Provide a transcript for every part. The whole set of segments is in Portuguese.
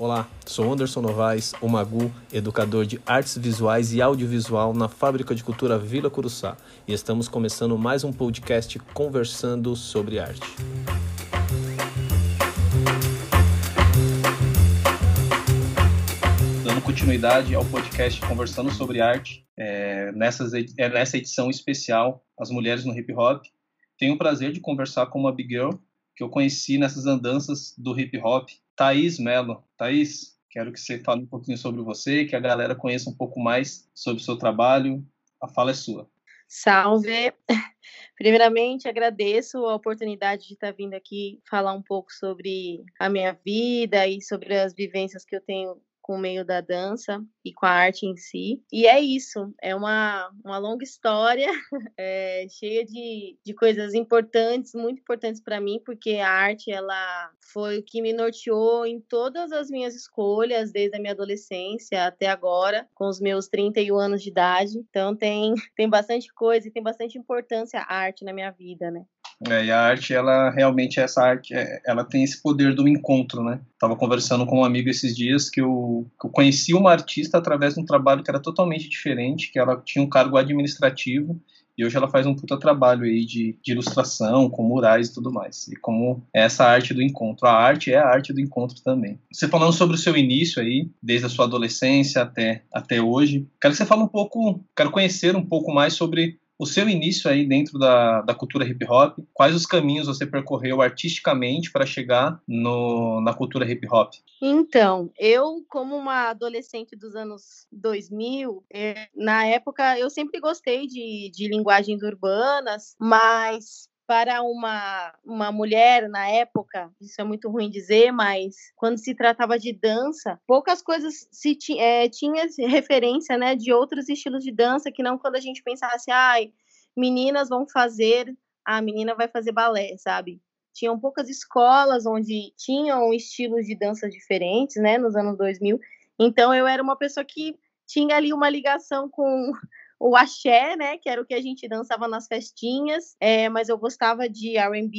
Olá, sou Anderson Novaes, o Magu, educador de artes visuais e audiovisual na Fábrica de Cultura Vila Curuçá, e estamos começando mais um podcast conversando sobre arte. Dando continuidade ao podcast Conversando sobre Arte, é, é, nessa edição especial, As Mulheres no Hip Hop, tenho o prazer de conversar com uma big girl que eu conheci nessas andanças do hip hop Thaís Mello. Thaís, quero que você fale um pouquinho sobre você, que a galera conheça um pouco mais sobre o seu trabalho. A fala é sua. Salve! Primeiramente, agradeço a oportunidade de estar vindo aqui falar um pouco sobre a minha vida e sobre as vivências que eu tenho com o meio da dança e com a arte em si. E é isso, é uma, uma longa história, é, cheia de, de coisas importantes, muito importantes para mim, porque a arte ela foi o que me norteou em todas as minhas escolhas, desde a minha adolescência até agora, com os meus 31 anos de idade. Então tem, tem bastante coisa e tem bastante importância a arte na minha vida, né? É, e a arte, ela realmente, essa arte, é, ela tem esse poder do encontro, né? Tava conversando com um amigo esses dias que eu, que eu conheci uma artista através de um trabalho que era totalmente diferente, que ela tinha um cargo administrativo e hoje ela faz um puta trabalho aí de, de, ilustração, com murais e tudo mais. E como é essa arte do encontro. A arte é a arte do encontro também. Você falando sobre o seu início aí, desde a sua adolescência até, até hoje, quero que você fale um pouco, quero conhecer um pouco mais sobre o seu início aí dentro da, da cultura hip hop, quais os caminhos você percorreu artisticamente para chegar no, na cultura hip hop? Então, eu, como uma adolescente dos anos 2000, é, na época eu sempre gostei de, de linguagens urbanas, mas para uma, uma mulher na época, isso é muito ruim dizer, mas quando se tratava de dança, poucas coisas se é, tinha referência né, de outros estilos de dança, que não quando a gente pensasse, ai, meninas vão fazer, a menina vai fazer balé, sabe? Tinham poucas escolas onde tinham estilos de dança diferentes, né, nos anos 2000. Então eu era uma pessoa que tinha ali uma ligação com o axé, né, que era o que a gente dançava nas festinhas, é, mas eu gostava de R&B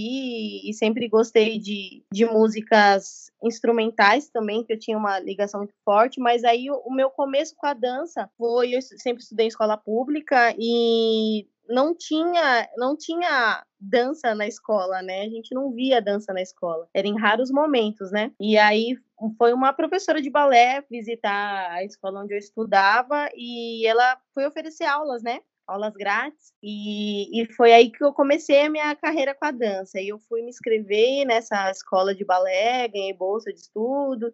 e sempre gostei de, de músicas instrumentais também, que eu tinha uma ligação muito forte, mas aí o, o meu começo com a dança foi, eu sempre estudei em escola pública e não tinha, não tinha dança na escola, né? A gente não via dança na escola. Era em raros momentos, né? E aí foi uma professora de balé visitar a escola onde eu estudava e ela foi oferecer aulas, né? Aulas grátis. E, e foi aí que eu comecei a minha carreira com a dança. E eu fui me inscrever nessa escola de balé, ganhei bolsa de estudo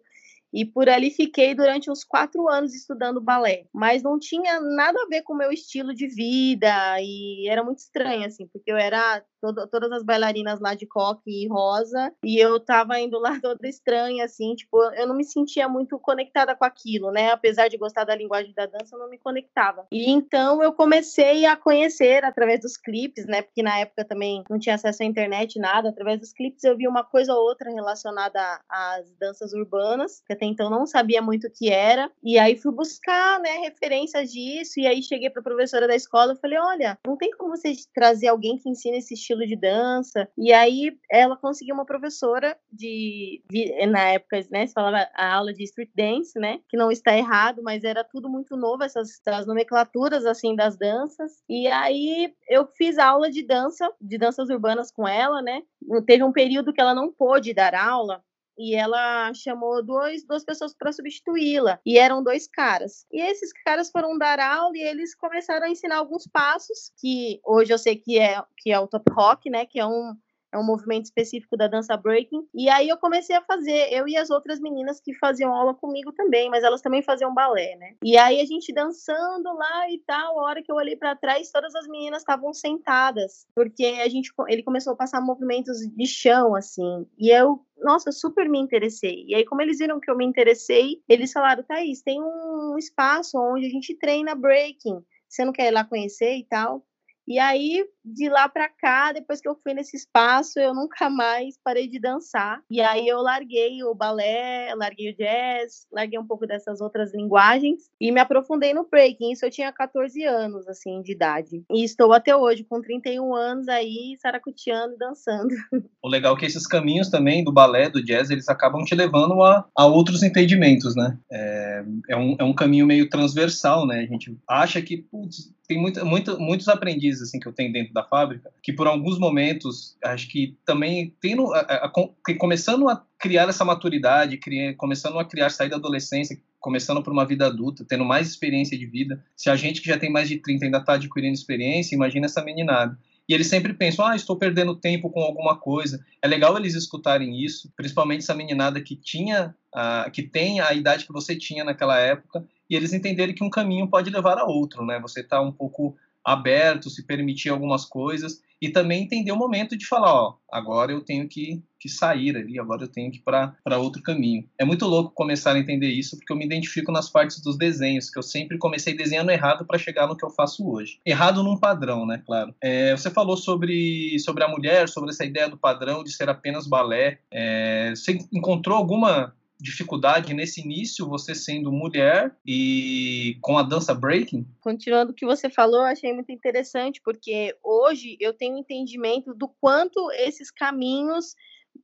e por ali fiquei durante uns quatro anos estudando balé. Mas não tinha nada a ver com o meu estilo de vida e era muito estranho, assim, porque eu era todo, todas as bailarinas lá de coque e rosa e eu tava indo lá toda estranha, assim, tipo, eu não me sentia muito conectada com aquilo, né? Apesar de gostar da linguagem da dança, eu não me conectava. E então eu comecei a conhecer através dos clipes, né? Porque na época também não tinha acesso à internet, nada. Através dos clipes eu vi uma coisa ou outra relacionada às danças urbanas, que até então não sabia muito o que era. E aí fui buscar, né, referências disso. E aí cheguei para a professora da escola e falei: olha, não tem como você trazer alguém que ensine esse estilo de dança. E aí ela conseguiu uma professora de, na época, né, se falava a aula de street dance, né, que não está errado, mas era tudo muito novo essas, essas nomenclaturas assim das danças. E aí eu fiz aula de dança, de danças urbanas com ela, né? Teve um período que ela não pôde dar aula e ela chamou dois, duas pessoas para substituí-la, e eram dois caras. E esses caras foram dar aula e eles começaram a ensinar alguns passos, que hoje eu sei que é, que é o top rock, né, que é um, é um movimento específico da dança breaking. E aí eu comecei a fazer, eu e as outras meninas que faziam aula comigo também, mas elas também faziam balé, né? E aí a gente dançando lá e tal, a hora que eu olhei para trás, todas as meninas estavam sentadas, porque a gente ele começou a passar movimentos de chão assim. E eu nossa, super me interessei. E aí, como eles viram que eu me interessei, eles falaram, Thaís, tem um espaço onde a gente treina breaking. Você não quer ir lá conhecer e tal? E aí, de lá para cá, depois que eu fui nesse espaço, eu nunca mais parei de dançar. E aí eu larguei o balé, larguei o jazz, larguei um pouco dessas outras linguagens e me aprofundei no breaking. Isso eu tinha 14 anos, assim, de idade. E estou até hoje, com 31 anos aí, saracuteando e dançando. O legal é que esses caminhos também do balé, do jazz, eles acabam te levando a, a outros entendimentos, né? É, é, um, é um caminho meio transversal, né? A gente acha que, putz, tem muita, muita, muitos aprendizes assim que eu tenho dentro da fábrica que por alguns momentos acho que também tendo a, a, a, começando a criar essa maturidade criar, começando a criar sair da adolescência começando por uma vida adulta tendo mais experiência de vida se a gente que já tem mais de 30 ainda está adquirindo experiência imagina essa meninada e eles sempre pensam, ah, estou perdendo tempo com alguma coisa. É legal eles escutarem isso, principalmente essa meninada que tinha, uh, que tem a idade que você tinha naquela época e eles entenderem que um caminho pode levar a outro, né? Você está um pouco aberto, se permitir algumas coisas e também entender o momento de falar, ó, agora eu tenho que, que sair ali, agora eu tenho que ir para outro caminho. É muito louco começar a entender isso, porque eu me identifico nas partes dos desenhos, que eu sempre comecei desenhando errado para chegar no que eu faço hoje. Errado num padrão, né, claro. É, você falou sobre, sobre a mulher, sobre essa ideia do padrão de ser apenas balé. É, você encontrou alguma dificuldade nesse início, você sendo mulher e com a dança breaking? Continuando o que você falou, achei muito interessante, porque hoje eu tenho entendimento do quanto esses caminhos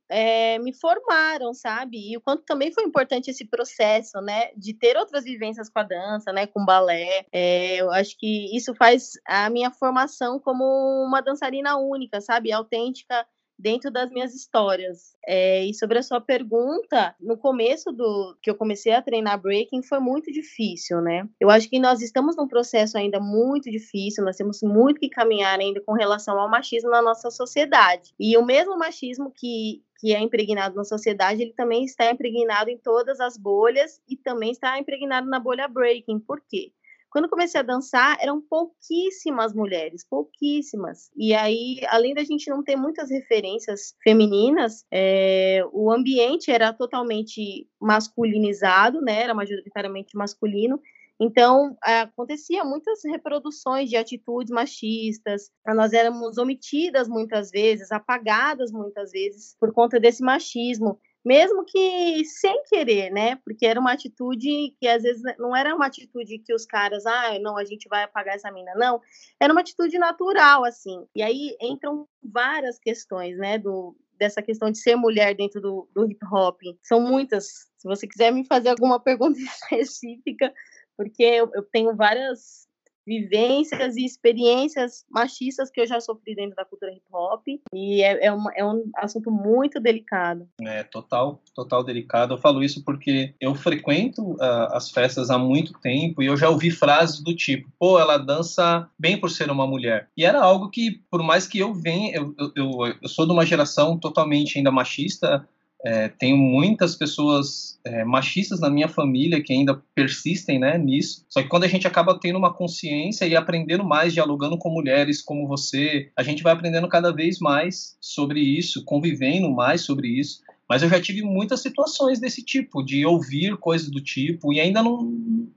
é, me formaram, sabe? E o quanto também foi importante esse processo, né? De ter outras vivências com a dança, né? Com balé. É, eu acho que isso faz a minha formação como uma dançarina única, sabe? Autêntica dentro das minhas histórias. É, e sobre a sua pergunta, no começo do que eu comecei a treinar breaking foi muito difícil, né? Eu acho que nós estamos num processo ainda muito difícil, nós temos muito que caminhar ainda com relação ao machismo na nossa sociedade. E o mesmo machismo que que é impregnado na sociedade, ele também está impregnado em todas as bolhas e também está impregnado na bolha breaking. Por quê? Quando comecei a dançar, eram pouquíssimas mulheres, pouquíssimas. E aí, além da gente não ter muitas referências femininas, é, o ambiente era totalmente masculinizado, né? Era majoritariamente masculino. Então, acontecia muitas reproduções de atitudes machistas, nós éramos omitidas muitas vezes, apagadas muitas vezes por conta desse machismo mesmo que sem querer, né? Porque era uma atitude que às vezes não era uma atitude que os caras, ah, não, a gente vai apagar essa mina, não. Era uma atitude natural, assim. E aí entram várias questões, né? Do, dessa questão de ser mulher dentro do, do hip hop. São muitas. Se você quiser me fazer alguma pergunta específica, porque eu, eu tenho várias vivências e experiências machistas que eu já sofri dentro da cultura hip hop e é, é, uma, é um assunto muito delicado. É total, total delicado. Eu falo isso porque eu frequento uh, as festas há muito tempo e eu já ouvi frases do tipo, pô, ela dança bem por ser uma mulher. E era algo que, por mais que eu venha, eu, eu, eu sou de uma geração totalmente ainda machista, é, tenho muitas pessoas é, machistas na minha família que ainda persistem né, nisso. Só que quando a gente acaba tendo uma consciência e aprendendo mais, dialogando com mulheres como você, a gente vai aprendendo cada vez mais sobre isso, convivendo mais sobre isso. Mas eu já tive muitas situações desse tipo, de ouvir coisas do tipo e ainda não,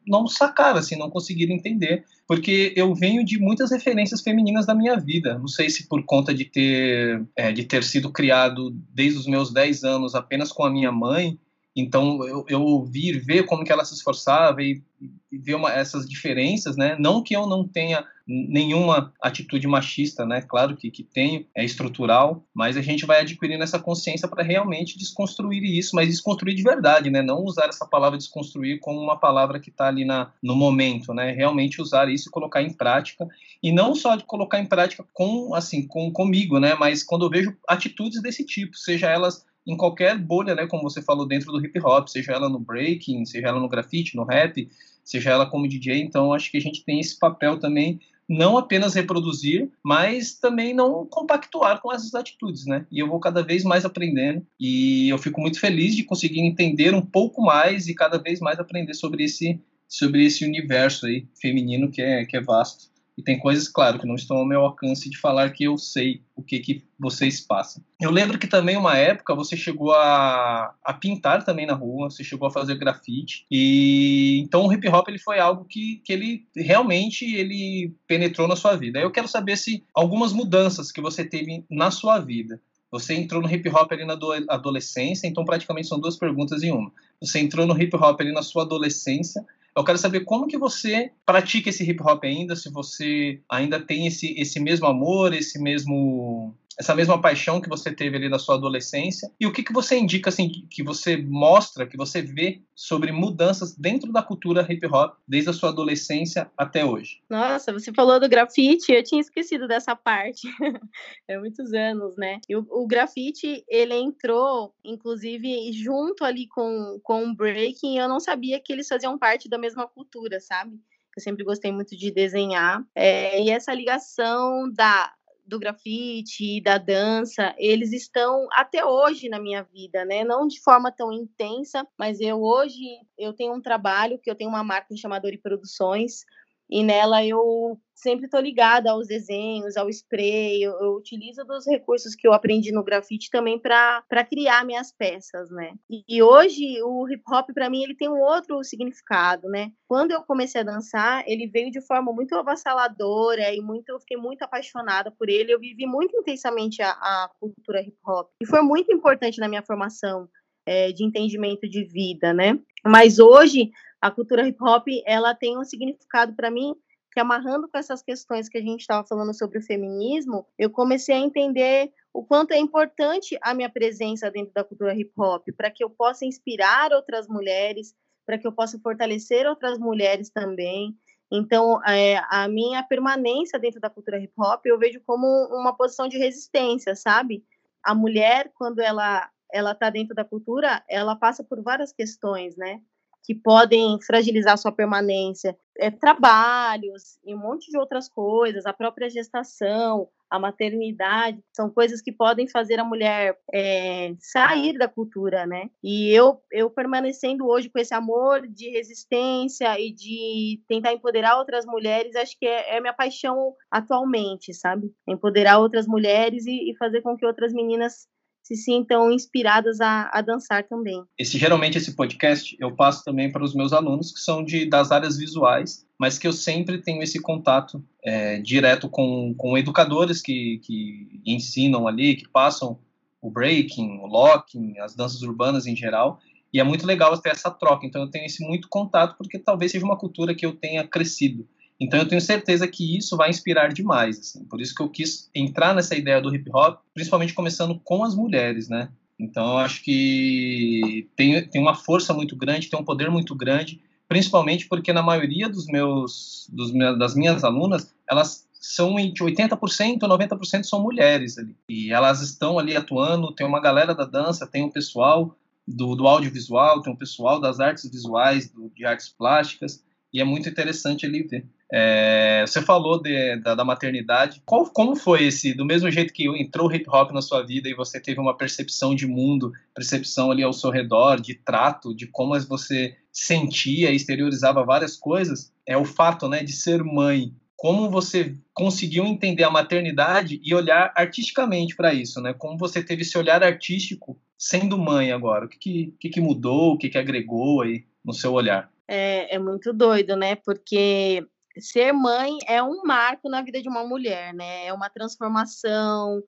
não sacar, assim, não conseguir entender. Porque eu venho de muitas referências femininas da minha vida. Não sei se por conta de ter, é, de ter sido criado desde os meus 10 anos apenas com a minha mãe, então, eu, eu ouvir, ver como que ela se esforçava e, e ver uma, essas diferenças, né? Não que eu não tenha nenhuma atitude machista, né? Claro que, que tenho, é estrutural, mas a gente vai adquirindo essa consciência para realmente desconstruir isso, mas desconstruir de verdade, né? Não usar essa palavra desconstruir como uma palavra que está ali na, no momento, né? Realmente usar isso e colocar em prática, e não só colocar em prática com, assim, com comigo, né? Mas quando eu vejo atitudes desse tipo, seja elas em qualquer bolha, né, como você falou, dentro do hip hop, seja ela no breaking, seja ela no grafite, no rap, seja ela como DJ. Então, acho que a gente tem esse papel também, não apenas reproduzir, mas também não compactuar com essas atitudes, né? E eu vou cada vez mais aprendendo e eu fico muito feliz de conseguir entender um pouco mais e cada vez mais aprender sobre esse sobre esse universo aí feminino que é que é vasto. E tem coisas, claro, que não estão ao meu alcance de falar que eu sei o que, que vocês passam. Eu lembro que também uma época você chegou a, a pintar também na rua, você chegou a fazer grafite e então o hip hop ele foi algo que, que ele realmente ele penetrou na sua vida. Eu quero saber se algumas mudanças que você teve na sua vida você entrou no hip hop ali na adolescência, então praticamente são duas perguntas em uma. Você entrou no hip hop ali na sua adolescência, eu quero saber como que você pratica esse hip hop ainda, se você ainda tem esse, esse mesmo amor, esse mesmo essa mesma paixão que você teve ali na sua adolescência? E o que, que você indica assim que você mostra que você vê sobre mudanças dentro da cultura hip hop desde a sua adolescência até hoje? Nossa você falou do grafite eu tinha esquecido dessa parte. É muitos anos né? E o, o grafite ele entrou inclusive junto ali com com o breaking eu não sabia que eles faziam parte da mesma cultura sabe? Eu sempre gostei muito de desenhar. É, e essa ligação da do grafite e da dança, eles estão até hoje na minha vida, né? Não de forma tão intensa, mas eu hoje eu tenho um trabalho que eu tenho uma marca chamada Ori Produções, e nela eu sempre estou ligada aos desenhos, ao spray, eu, eu, utilizo dos recursos que eu aprendi no grafite também para criar minhas peças, né? E, e hoje o hip hop para mim ele tem um outro significado, né? Quando eu comecei a dançar, ele veio de forma muito avassaladora e muito eu fiquei muito apaixonada por ele, eu vivi muito intensamente a, a cultura hip hop. E foi muito importante na minha formação é, de entendimento de vida, né? Mas hoje a cultura hip hop ela tem um significado para mim que amarrando com essas questões que a gente estava falando sobre o feminismo, eu comecei a entender o quanto é importante a minha presença dentro da cultura hip hop para que eu possa inspirar outras mulheres, para que eu possa fortalecer outras mulheres também. Então, é, a minha permanência dentro da cultura hip hop eu vejo como uma posição de resistência, sabe? A mulher, quando ela ela está dentro da cultura, ela passa por várias questões, né? Que podem fragilizar sua permanência, é, trabalhos e um monte de outras coisas, a própria gestação, a maternidade, são coisas que podem fazer a mulher é, sair da cultura, né? E eu, eu permanecendo hoje com esse amor de resistência e de tentar empoderar outras mulheres, acho que é, é minha paixão atualmente, sabe? Empoderar outras mulheres e, e fazer com que outras meninas se sintam inspiradas a, a dançar também. Esse geralmente esse podcast eu passo também para os meus alunos que são de das áreas visuais, mas que eu sempre tenho esse contato é, direto com, com educadores que, que ensinam ali, que passam o breaking, o locking, as danças urbanas em geral. E é muito legal ter essa troca. Então eu tenho esse muito contato porque talvez seja uma cultura que eu tenha crescido. Então eu tenho certeza que isso vai inspirar demais, assim. Por isso que eu quis entrar nessa ideia do hip hop, principalmente começando com as mulheres, né? Então eu acho que tem, tem uma força muito grande, tem um poder muito grande, principalmente porque na maioria dos meus, dos meus das minhas alunas, elas são de 80%, 90% são mulheres ali. E elas estão ali atuando, tem uma galera da dança, tem um pessoal do, do audiovisual, tem um pessoal das artes visuais, do, de artes plásticas, e é muito interessante ali ver. É, você falou de, da, da, maternidade. Qual, como foi esse? Do mesmo jeito que entrou o hip hop na sua vida e você teve uma percepção de mundo, percepção ali ao seu redor, de trato, de como você sentia e exteriorizava várias coisas, é o fato né, de ser mãe. Como você conseguiu entender a maternidade e olhar artisticamente para isso, né? Como você teve esse olhar artístico sendo mãe agora? O que, que, que mudou? O que, que agregou aí no seu olhar? É, é muito doido, né? Porque ser mãe é um marco na vida de uma mulher, né? É uma transformação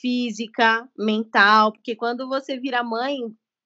física, mental, porque quando você vira mãe,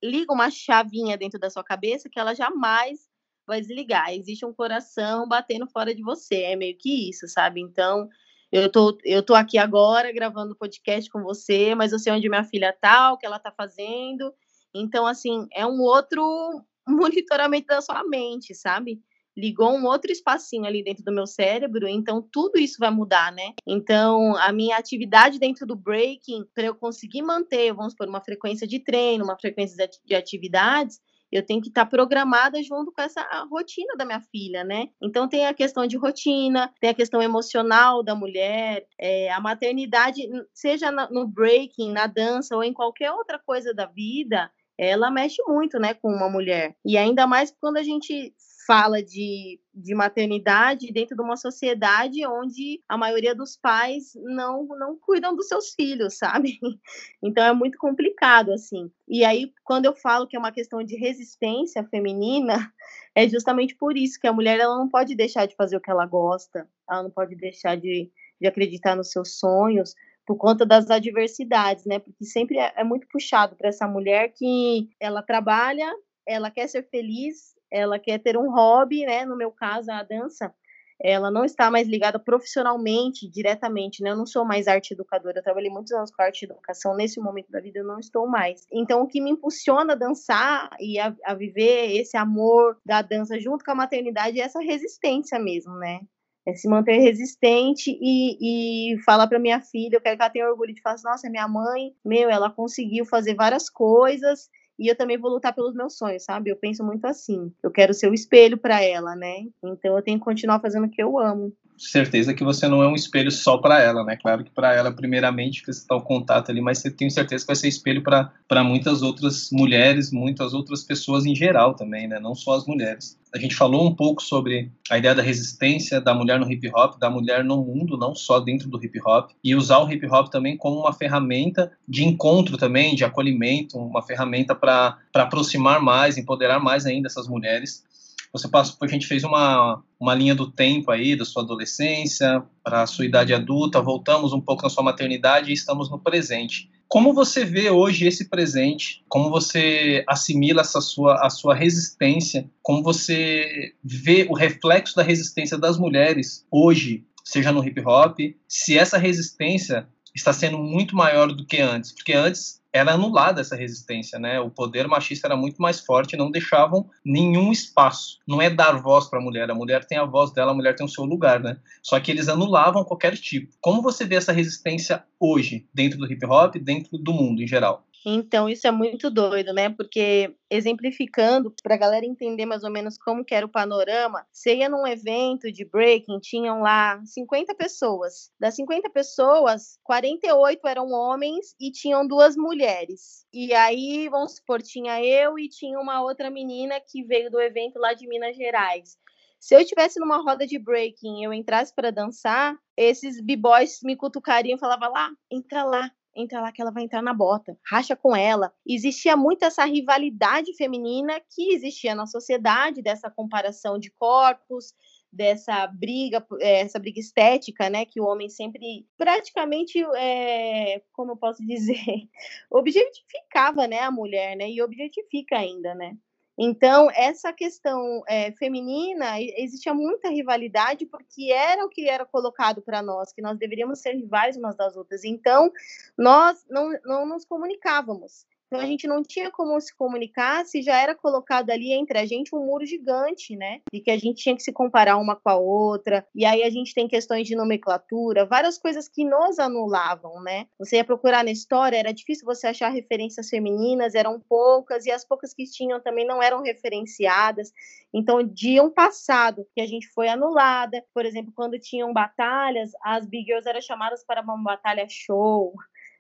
liga uma chavinha dentro da sua cabeça que ela jamais vai desligar. Existe um coração batendo fora de você, é meio que isso, sabe? Então, eu tô, eu tô aqui agora gravando podcast com você, mas eu sei onde minha filha tá, o que ela tá fazendo. Então, assim, é um outro monitoramento da sua mente, sabe? Ligou um outro espacinho ali dentro do meu cérebro, então tudo isso vai mudar, né? Então, a minha atividade dentro do breaking, para eu conseguir manter, vamos por uma frequência de treino, uma frequência de atividades, eu tenho que estar tá programada junto com essa rotina da minha filha, né? Então tem a questão de rotina, tem a questão emocional da mulher, é, a maternidade, seja no breaking, na dança ou em qualquer outra coisa da vida, ela mexe muito, né, com uma mulher. E ainda mais quando a gente fala de, de maternidade dentro de uma sociedade onde a maioria dos pais não, não cuidam dos seus filhos, sabe? Então é muito complicado, assim. E aí, quando eu falo que é uma questão de resistência feminina, é justamente por isso que a mulher ela não pode deixar de fazer o que ela gosta, ela não pode deixar de, de acreditar nos seus sonhos, por conta das adversidades, né? Porque sempre é, é muito puxado para essa mulher que ela trabalha, ela quer ser feliz, ela quer ter um hobby, né? No meu caso, a dança, ela não está mais ligada profissionalmente, diretamente, né? Eu não sou mais arte educadora, eu trabalhei muitos anos com arte e educação, nesse momento da vida eu não estou mais. Então, o que me impulsiona a dançar e a, a viver esse amor da dança junto com a maternidade é essa resistência mesmo, né? É se manter resistente e, e falar para minha filha, eu quero que ela tenha orgulho de falar assim, nossa, minha mãe, meu, ela conseguiu fazer várias coisas e eu também vou lutar pelos meus sonhos, sabe? Eu penso muito assim. Eu quero ser o espelho para ela, né? Então eu tenho que continuar fazendo o que eu amo certeza que você não é um espelho só para ela, né? Claro que para ela, primeiramente, você está o contato ali, mas você tem certeza que vai ser espelho para muitas outras mulheres, muitas outras pessoas em geral também, né? Não só as mulheres. A gente falou um pouco sobre a ideia da resistência da mulher no hip hop, da mulher no mundo, não só dentro do hip hop, e usar o hip hop também como uma ferramenta de encontro também, de acolhimento, uma ferramenta para aproximar mais, empoderar mais ainda essas mulheres. Você passou, a gente fez uma, uma linha do tempo aí, da sua adolescência para a sua idade adulta, voltamos um pouco na sua maternidade e estamos no presente. Como você vê hoje esse presente? Como você assimila essa sua, a sua resistência? Como você vê o reflexo da resistência das mulheres hoje, seja no hip hop? Se essa resistência está sendo muito maior do que antes? Porque antes era anulada essa resistência, né? O poder machista era muito mais forte, não deixavam nenhum espaço. Não é dar voz para a mulher, a mulher tem a voz dela, a mulher tem o seu lugar, né? Só que eles anulavam qualquer tipo. Como você vê essa resistência hoje, dentro do hip hop, dentro do mundo em geral? Então, isso é muito doido, né? Porque, exemplificando, para a galera entender mais ou menos como que era o panorama, você ia num evento de breaking, tinham lá 50 pessoas. Das 50 pessoas, 48 eram homens e tinham duas mulheres. E aí, vamos supor, tinha eu e tinha uma outra menina que veio do evento lá de Minas Gerais. Se eu estivesse numa roda de breaking eu entrasse para dançar, esses b-boys me cutucariam e falavam lá, entra lá, entra lá que ela vai entrar na bota, racha com ela. Existia muito essa rivalidade feminina que existia na sociedade, dessa comparação de corpos, dessa briga, eh, essa briga estética, né, que o homem sempre praticamente, é, como eu posso dizer, objetificava, né, a mulher, né, e objetifica ainda, né. Então, essa questão é, feminina, existia muita rivalidade, porque era o que era colocado para nós, que nós deveríamos ser rivais umas das outras. Então, nós não, não nos comunicávamos. Então a gente não tinha como se comunicar se já era colocado ali entre a gente um muro gigante, né? E que a gente tinha que se comparar uma com a outra. E aí a gente tem questões de nomenclatura, várias coisas que nos anulavam, né? Você ia procurar na história, era difícil você achar referências femininas, eram poucas, e as poucas que tinham também não eram referenciadas. Então, de um passado que a gente foi anulada, por exemplo, quando tinham batalhas, as Big Girls eram chamadas para uma batalha show,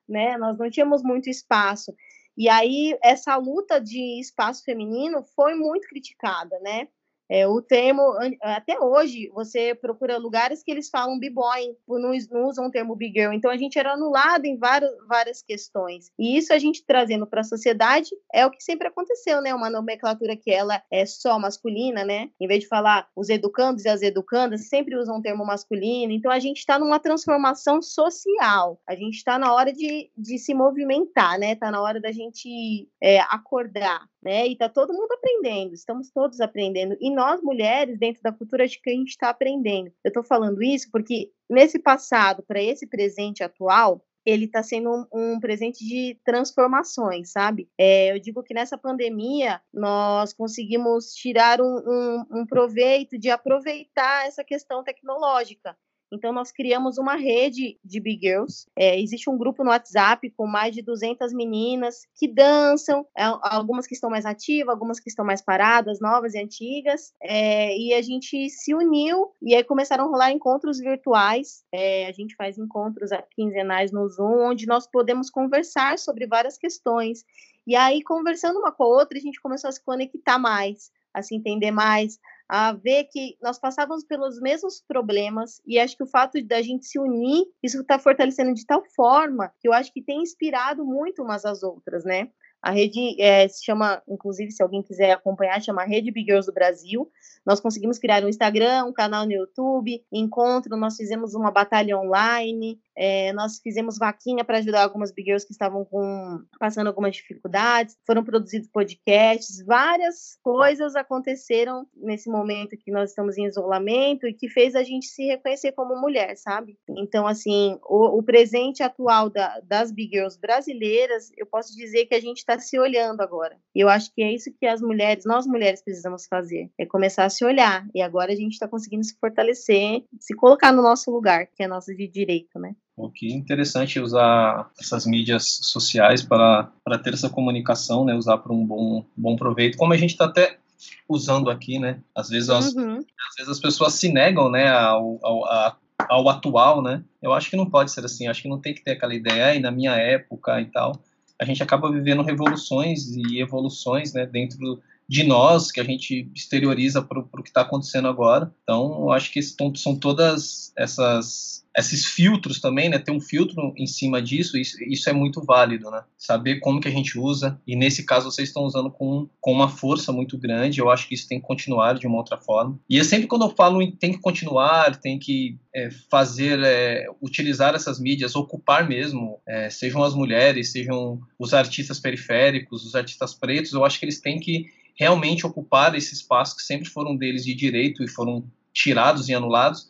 né? Nós não tínhamos muito espaço. E aí, essa luta de espaço feminino foi muito criticada, né? É, o termo, até hoje, você procura lugares que eles falam b-boy, não, não, usam o termo big girl. Então, a gente era anulado em várias, várias questões. E isso a gente trazendo para a sociedade é o que sempre aconteceu, né? Uma nomenclatura que ela é só masculina, né? Em vez de falar os educandos e as educandas, sempre usam o termo masculino. Então, a gente está numa transformação social. A gente está na hora de, de se movimentar, né? Está na hora da gente é, acordar né? E está todo mundo aprendendo, estamos todos aprendendo. E nós, mulheres, dentro da cultura, de que a gente está aprendendo. Eu estou falando isso porque nesse passado para esse presente atual, ele está sendo um, um, presente de transformações, sabe? É, eu digo que nessa pandemia nós conseguimos tirar um, um, um proveito de aproveitar essa questão tecnológica. Então, nós criamos uma rede de Big Girls. É, existe um grupo no WhatsApp com mais de 200 meninas que dançam, é, algumas que estão mais ativas, algumas que estão mais paradas, novas e antigas. É, e a gente se uniu e aí começaram a rolar encontros virtuais. É, a gente faz encontros quinzenais no Zoom, onde nós podemos conversar sobre várias questões. E aí, conversando uma com a outra, a gente começou a se conectar mais, a se entender mais, a ver que nós passávamos pelos mesmos problemas e acho que o fato da gente se unir, isso está fortalecendo de tal forma que eu acho que tem inspirado muito umas às outras, né? A rede é, se chama, inclusive, se alguém quiser acompanhar, chama Rede Big Girls do Brasil. Nós conseguimos criar um Instagram, um canal no YouTube, encontro, nós fizemos uma batalha online, é, nós fizemos vaquinha para ajudar algumas big girls que estavam com, passando algumas dificuldades, foram produzidos podcasts, várias coisas aconteceram nesse momento que nós estamos em isolamento e que fez a gente se reconhecer como mulher, sabe? Então, assim, o, o presente atual da, das big girls brasileiras, eu posso dizer que a gente está se olhando agora. E eu acho que é isso que as mulheres, nós mulheres precisamos fazer, é começar a se olhar. E agora a gente está conseguindo se fortalecer, se colocar no nosso lugar, que é nosso de direito, né? O que interessante usar essas mídias sociais para, para ter essa comunicação, né? Usar para um bom, bom proveito, como a gente está até usando aqui, né? Às vezes, as, uhum. às vezes as pessoas se negam, né, ao, ao, a, ao atual, né? Eu acho que não pode ser assim. Eu acho que não tem que ter aquela ideia, e na minha época e tal. A gente acaba vivendo revoluções e evoluções, né? Dentro de nós que a gente exterioriza para o que está acontecendo agora. Então, acho que são todas essas esses filtros também, né? Ter um filtro em cima disso, isso, isso, é muito válido, né? Saber como que a gente usa, e nesse caso vocês estão usando com, com uma força muito grande, eu acho que isso tem que continuar de uma outra forma. E é sempre quando eu falo em tem que continuar, tem que é, fazer, é, utilizar essas mídias, ocupar mesmo, é, sejam as mulheres, sejam os artistas periféricos, os artistas pretos, eu acho que eles têm que realmente ocupar esse espaço que sempre foram deles de direito e foram tirados e anulados.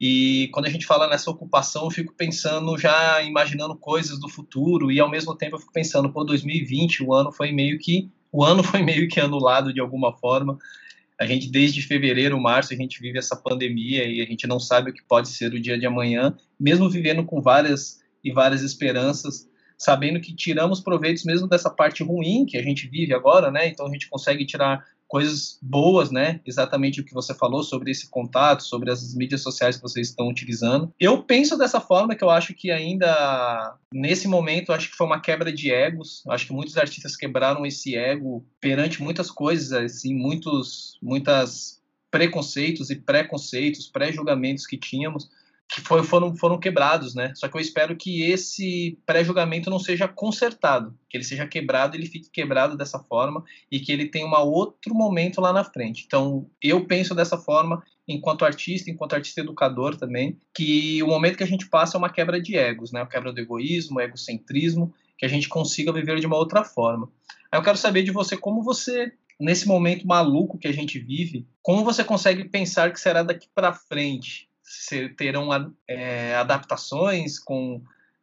E quando a gente fala nessa ocupação, eu fico pensando, já imaginando coisas do futuro, e ao mesmo tempo eu fico pensando, pô, 2020, o ano foi meio que o ano foi meio que anulado de alguma forma. A gente desde fevereiro, março, a gente vive essa pandemia e a gente não sabe o que pode ser o dia de amanhã, mesmo vivendo com várias e várias esperanças sabendo que tiramos proveitos mesmo dessa parte ruim que a gente vive agora, né? Então a gente consegue tirar coisas boas, né? Exatamente o que você falou sobre esse contato, sobre as mídias sociais que vocês estão utilizando. Eu penso dessa forma que eu acho que ainda nesse momento acho que foi uma quebra de egos. Acho que muitos artistas quebraram esse ego perante muitas coisas, assim, muitos, muitas preconceitos e preconceitos, pré-julgamentos que tínhamos que foi, foram, foram quebrados, né? Só que eu espero que esse pré-julgamento não seja consertado, que ele seja quebrado, ele fique quebrado dessa forma e que ele tenha um outro momento lá na frente. Então, eu penso dessa forma, enquanto artista, enquanto artista educador também, que o momento que a gente passa é uma quebra de egos, né? A quebra do egoísmo, egocentrismo, que a gente consiga viver de uma outra forma. Aí eu quero saber de você como você nesse momento maluco que a gente vive, como você consegue pensar que será daqui para frente? Terão é, adaptações com,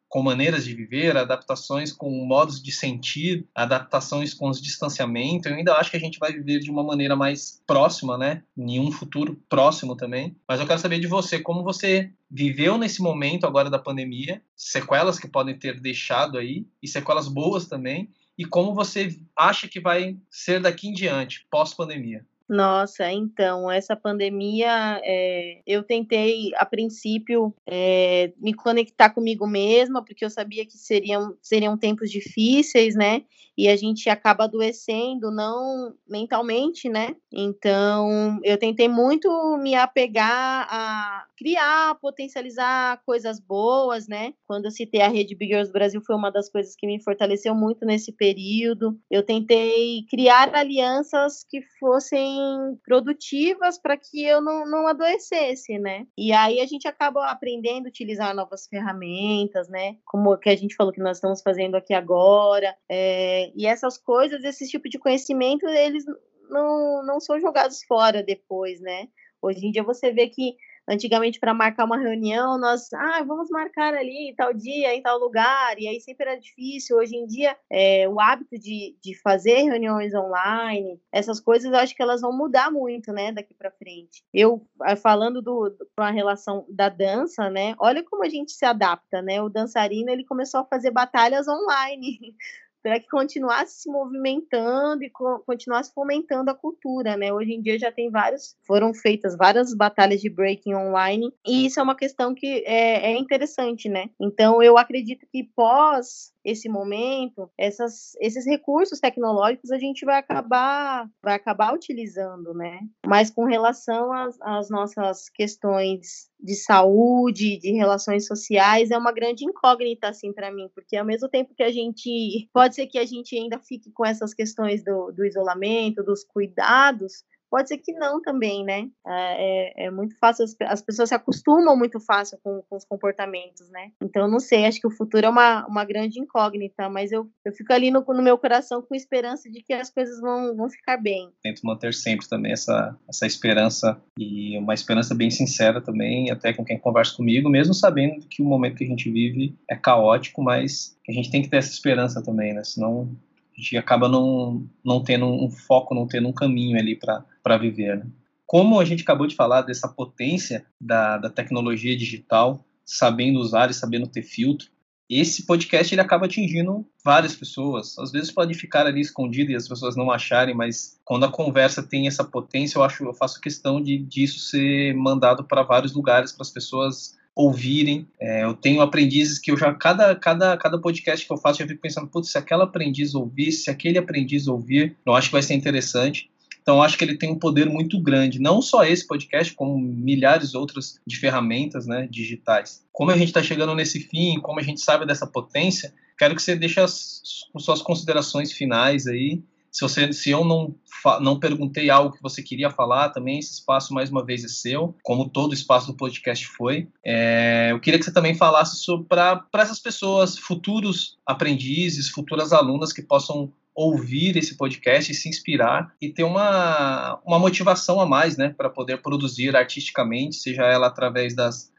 com maneiras de viver, adaptações com modos de sentir, adaptações com os distanciamentos. Eu ainda acho que a gente vai viver de uma maneira mais próxima, né? Em um futuro próximo também. Mas eu quero saber de você, como você viveu nesse momento agora da pandemia, sequelas que podem ter deixado aí e sequelas boas também, e como você acha que vai ser daqui em diante, pós-pandemia. Nossa, então, essa pandemia, é, eu tentei, a princípio, é, me conectar comigo mesma, porque eu sabia que seriam, seriam tempos difíceis, né? E a gente acaba adoecendo, não mentalmente, né? Então, eu tentei muito me apegar a criar, potencializar coisas boas, né? Quando eu citei a Rede Big Girls Brasil, foi uma das coisas que me fortaleceu muito nesse período. Eu tentei criar alianças que fossem produtivas para que eu não, não adoecesse, né? E aí a gente acaba aprendendo a utilizar novas ferramentas, né? Como que a gente falou que nós estamos fazendo aqui agora. É, e essas coisas, esse tipo de conhecimento, eles não, não são jogados fora depois, né? Hoje em dia você vê que Antigamente, para marcar uma reunião, nós, ah, vamos marcar ali tal dia, em tal lugar, e aí sempre era difícil. Hoje em dia, é, o hábito de, de fazer reuniões online, essas coisas, eu acho que elas vão mudar muito, né, daqui para frente. Eu, ah, falando do, do, com a relação da dança, né, olha como a gente se adapta, né, o dançarino, ele começou a fazer batalhas online, para que continuasse se movimentando e co continuasse fomentando a cultura, né? Hoje em dia já tem vários, foram feitas várias batalhas de breaking online e isso é uma questão que é, é interessante, né? Então eu acredito que pós esse momento, essas, esses recursos tecnológicos a gente vai acabar vai acabar utilizando, né? Mas com relação às, às nossas questões de saúde, de relações sociais, é uma grande incógnita assim para mim, porque ao mesmo tempo que a gente pode ser que a gente ainda fique com essas questões do, do isolamento, dos cuidados, Pode ser que não também, né? É, é, é muito fácil, as, as, pessoas se acostumam muito fácil com, com, os comportamentos, né? Então, não sei, acho que o futuro é uma, uma grande incógnita, mas eu, eu fico ali no, no meu coração com esperança de que as coisas vão, vão ficar bem. Tento manter sempre também essa, essa esperança e uma esperança bem sincera também, até com quem conversa comigo, mesmo sabendo que o momento que a gente vive é caótico, mas a gente tem que ter essa esperança também, né? Senão a gente acaba não, não tendo um foco, não tendo um caminho ali para viver. Né? Como a gente acabou de falar dessa potência da, da tecnologia digital, sabendo usar e sabendo ter filtro, esse podcast ele acaba atingindo várias pessoas. Às vezes pode ficar ali escondido e as pessoas não acharem, mas quando a conversa tem essa potência, eu acho, eu faço questão de disso ser mandado para vários lugares para as pessoas ouvirem. É, eu tenho aprendizes que eu já, cada, cada, cada podcast que eu faço, eu fico pensando, putz, se aquela aprendiz ouvir, se aquele aprendiz ouvir, eu acho que vai ser interessante. Então, acho que ele tem um poder muito grande, não só esse podcast, como milhares outros de ferramentas né, digitais. Como a gente está chegando nesse fim, como a gente sabe dessa potência, quero que você deixe as, as suas considerações finais aí se, você, se eu não, não perguntei algo que você queria falar também, esse espaço mais uma vez é seu, como todo espaço do podcast foi. É, eu queria que você também falasse para essas pessoas, futuros aprendizes, futuras alunas que possam ouvir esse podcast e se inspirar e ter uma, uma motivação a mais, né, para poder produzir artisticamente, seja ela através das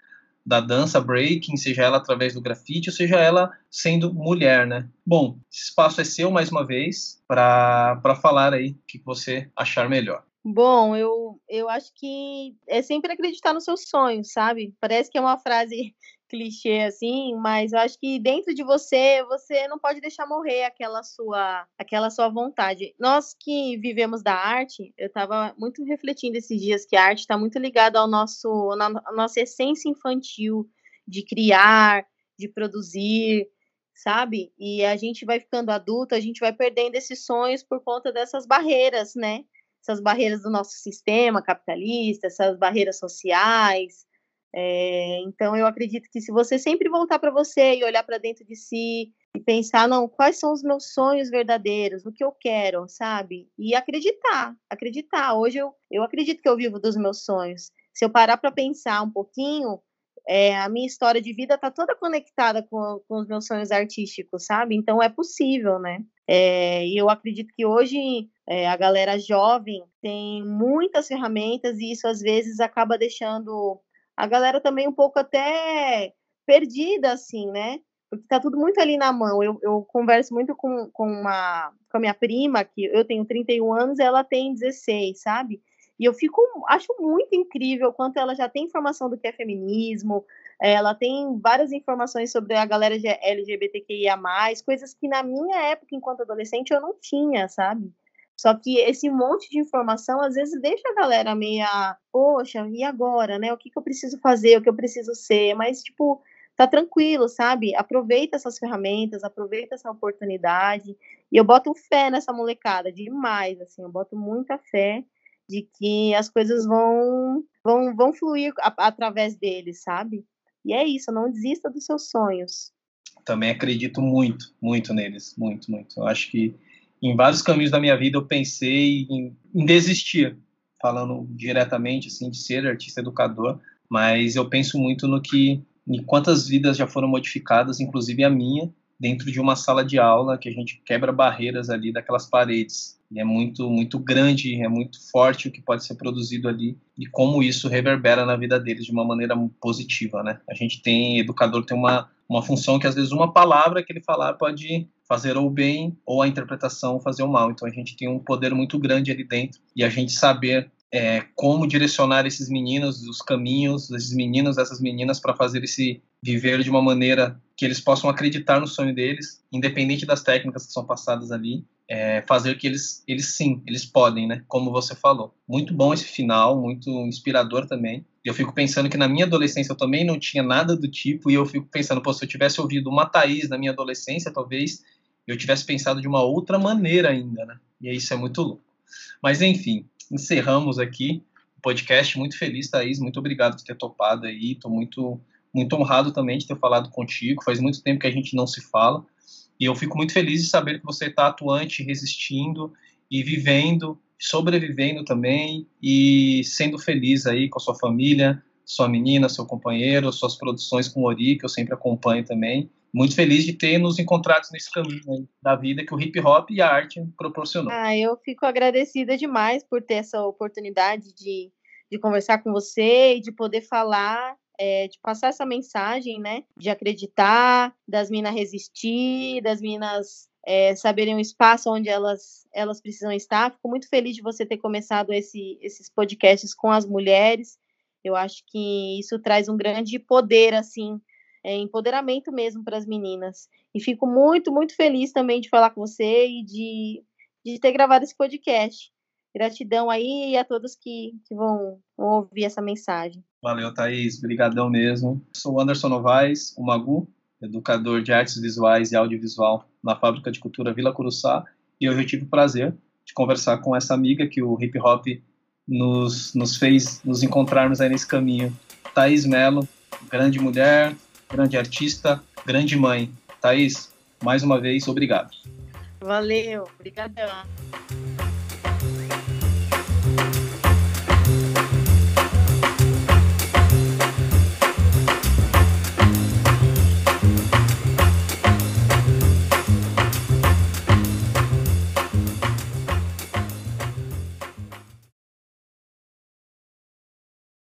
da dança breaking, seja ela através do grafite, ou seja ela sendo mulher, né? Bom, esse espaço é seu mais uma vez para falar aí o que você achar melhor. Bom, eu, eu acho que é sempre acreditar nos seus sonhos, sabe? Parece que é uma frase clichê assim, mas eu acho que dentro de você, você não pode deixar morrer aquela sua, aquela sua vontade. Nós que vivemos da arte, eu estava muito refletindo esses dias que a arte está muito ligada ao nosso, na, nossa essência infantil de criar, de produzir, sabe? E a gente vai ficando adulto, a gente vai perdendo esses sonhos por conta dessas barreiras, né? Essas barreiras do nosso sistema capitalista, essas barreiras sociais, é, então, eu acredito que se você sempre voltar para você e olhar para dentro de si e pensar, não, quais são os meus sonhos verdadeiros, o que eu quero, sabe? E acreditar, acreditar. Hoje eu, eu acredito que eu vivo dos meus sonhos. Se eu parar para pensar um pouquinho, é, a minha história de vida está toda conectada com, com, os meus sonhos artísticos, sabe? Então é possível, né? É, e eu acredito que hoje é, a galera jovem tem muitas ferramentas e isso às vezes acaba deixando a galera também um pouco até perdida, assim, né? Porque tá tudo muito ali na mão. Eu, eu converso muito com, com, uma, com a minha prima, que eu tenho 31 anos, ela tem 16, sabe? E eu fico, acho muito incrível quanto ela já tem informação do que é feminismo, ela tem várias informações sobre a galera LGBTQIA+, coisas que na minha época, enquanto adolescente, eu não tinha, sabe? Só que esse monte de informação às vezes deixa a galera meia, poxa, e agora, né? O que, que eu preciso fazer, o que eu preciso ser? Mas, tipo, tá tranquilo, sabe? Aproveita essas ferramentas, aproveita essa oportunidade. E eu boto fé nessa molecada demais, assim, eu boto muita fé de que as coisas vão vão, vão fluir a, através deles, sabe? E é isso, não desista dos seus sonhos. Também acredito muito, muito neles, muito, muito. Eu acho que em vários caminhos da minha vida eu pensei em, em desistir, falando diretamente assim de ser artista educador, mas eu penso muito no que em quantas vidas já foram modificadas, inclusive a minha, dentro de uma sala de aula que a gente quebra barreiras ali daquelas paredes. E é muito, muito grande, é muito forte o que pode ser produzido ali e como isso reverbera na vida deles de uma maneira positiva, né? A gente tem, educador tem uma, uma função que às vezes uma palavra que ele falar pode fazer ou bem ou a interpretação fazer o mal. Então a gente tem um poder muito grande ali dentro e a gente saber é, como direcionar esses meninos, os caminhos, esses meninos, essas meninas para fazer esse viver de uma maneira que eles possam acreditar no sonho deles, independente das técnicas que são passadas ali, é, fazer que eles, eles sim, eles podem, né? Como você falou. Muito bom esse final, muito inspirador também. Eu fico pensando que na minha adolescência eu também não tinha nada do tipo, e eu fico pensando, pô, se eu tivesse ouvido uma Thaís na minha adolescência, talvez eu tivesse pensado de uma outra maneira ainda, né? E isso é muito louco. Mas enfim, encerramos aqui o podcast. Muito feliz, Thaís. Muito obrigado por ter topado aí. Estou muito, muito honrado também de ter falado contigo. Faz muito tempo que a gente não se fala. E eu fico muito feliz de saber que você está atuante, resistindo e vivendo, sobrevivendo também e sendo feliz aí com a sua família, sua menina, seu companheiro, suas produções com o Ori, que eu sempre acompanho também. Muito feliz de ter nos encontrado nesse caminho da vida que o hip hop e a arte proporcionou. Ah, eu fico agradecida demais por ter essa oportunidade de, de conversar com você e de poder falar é, de passar essa mensagem, né? De acreditar, das minas resistir, das minas é, saberem o espaço onde elas, elas precisam estar. Fico muito feliz de você ter começado esse, esses podcasts com as mulheres. Eu acho que isso traz um grande poder, assim, é, empoderamento mesmo para as meninas. E fico muito, muito feliz também de falar com você e de, de ter gravado esse podcast. Gratidão aí a todos que, que vão, vão ouvir essa mensagem. Valeu, Thaís. Obrigadão mesmo. Sou Anderson Novaes, o Magu, educador de artes visuais e audiovisual na Fábrica de Cultura Vila Curuçá. E hoje eu tive o prazer de conversar com essa amiga que o hip hop nos, nos fez nos encontrarmos aí nesse caminho. Thaís Mello, grande mulher, grande artista, grande mãe. Thaís, mais uma vez, obrigado. Valeu, obrigadão.